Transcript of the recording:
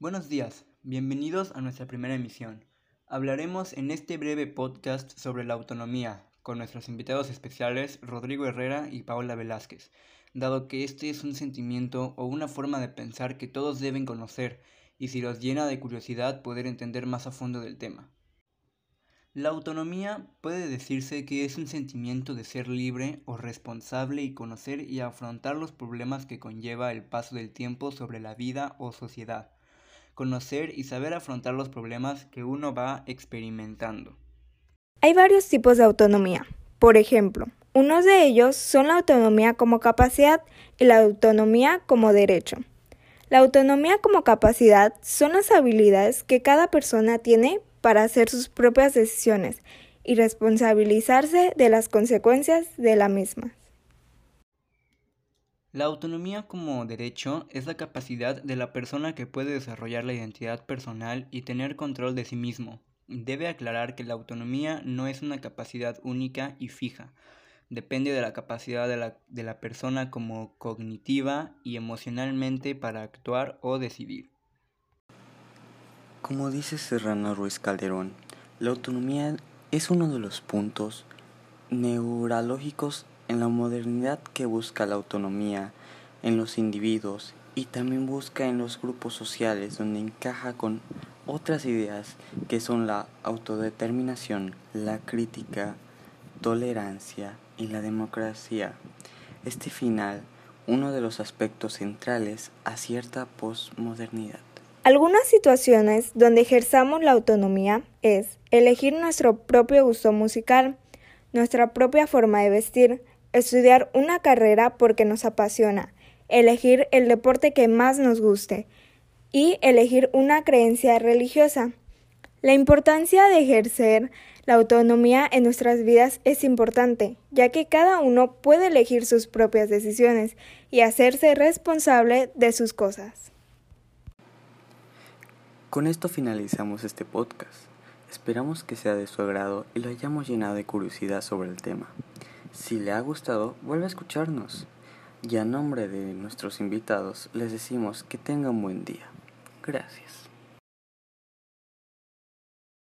Buenos días, bienvenidos a nuestra primera emisión. Hablaremos en este breve podcast sobre la autonomía, con nuestros invitados especiales Rodrigo Herrera y Paola Velázquez, dado que este es un sentimiento o una forma de pensar que todos deben conocer y si los llena de curiosidad poder entender más a fondo del tema. La autonomía puede decirse que es un sentimiento de ser libre o responsable y conocer y afrontar los problemas que conlleva el paso del tiempo sobre la vida o sociedad. Conocer y saber afrontar los problemas que uno va experimentando. Hay varios tipos de autonomía. Por ejemplo, unos de ellos son la autonomía como capacidad y la autonomía como derecho. La autonomía como capacidad son las habilidades que cada persona tiene para hacer sus propias decisiones y responsabilizarse de las consecuencias de la misma. La autonomía como derecho es la capacidad de la persona que puede desarrollar la identidad personal y tener control de sí mismo. Debe aclarar que la autonomía no es una capacidad única y fija, depende de la capacidad de la, de la persona como cognitiva y emocionalmente para actuar o decidir. Como dice Serrano Ruiz Calderón, la autonomía es uno de los puntos neurológicos en la modernidad que busca la autonomía en los individuos y también busca en los grupos sociales donde encaja con otras ideas que son la autodeterminación, la crítica, tolerancia y la democracia. Este final, uno de los aspectos centrales a cierta posmodernidad. Algunas situaciones donde ejerzamos la autonomía es elegir nuestro propio gusto musical, nuestra propia forma de vestir, estudiar una carrera porque nos apasiona, elegir el deporte que más nos guste y elegir una creencia religiosa. La importancia de ejercer la autonomía en nuestras vidas es importante, ya que cada uno puede elegir sus propias decisiones y hacerse responsable de sus cosas. Con esto finalizamos este podcast. Esperamos que sea de su agrado y lo hayamos llenado de curiosidad sobre el tema. Si le ha gustado, vuelve a escucharnos. Y a nombre de nuestros invitados, les decimos que tengan buen día. Gracias.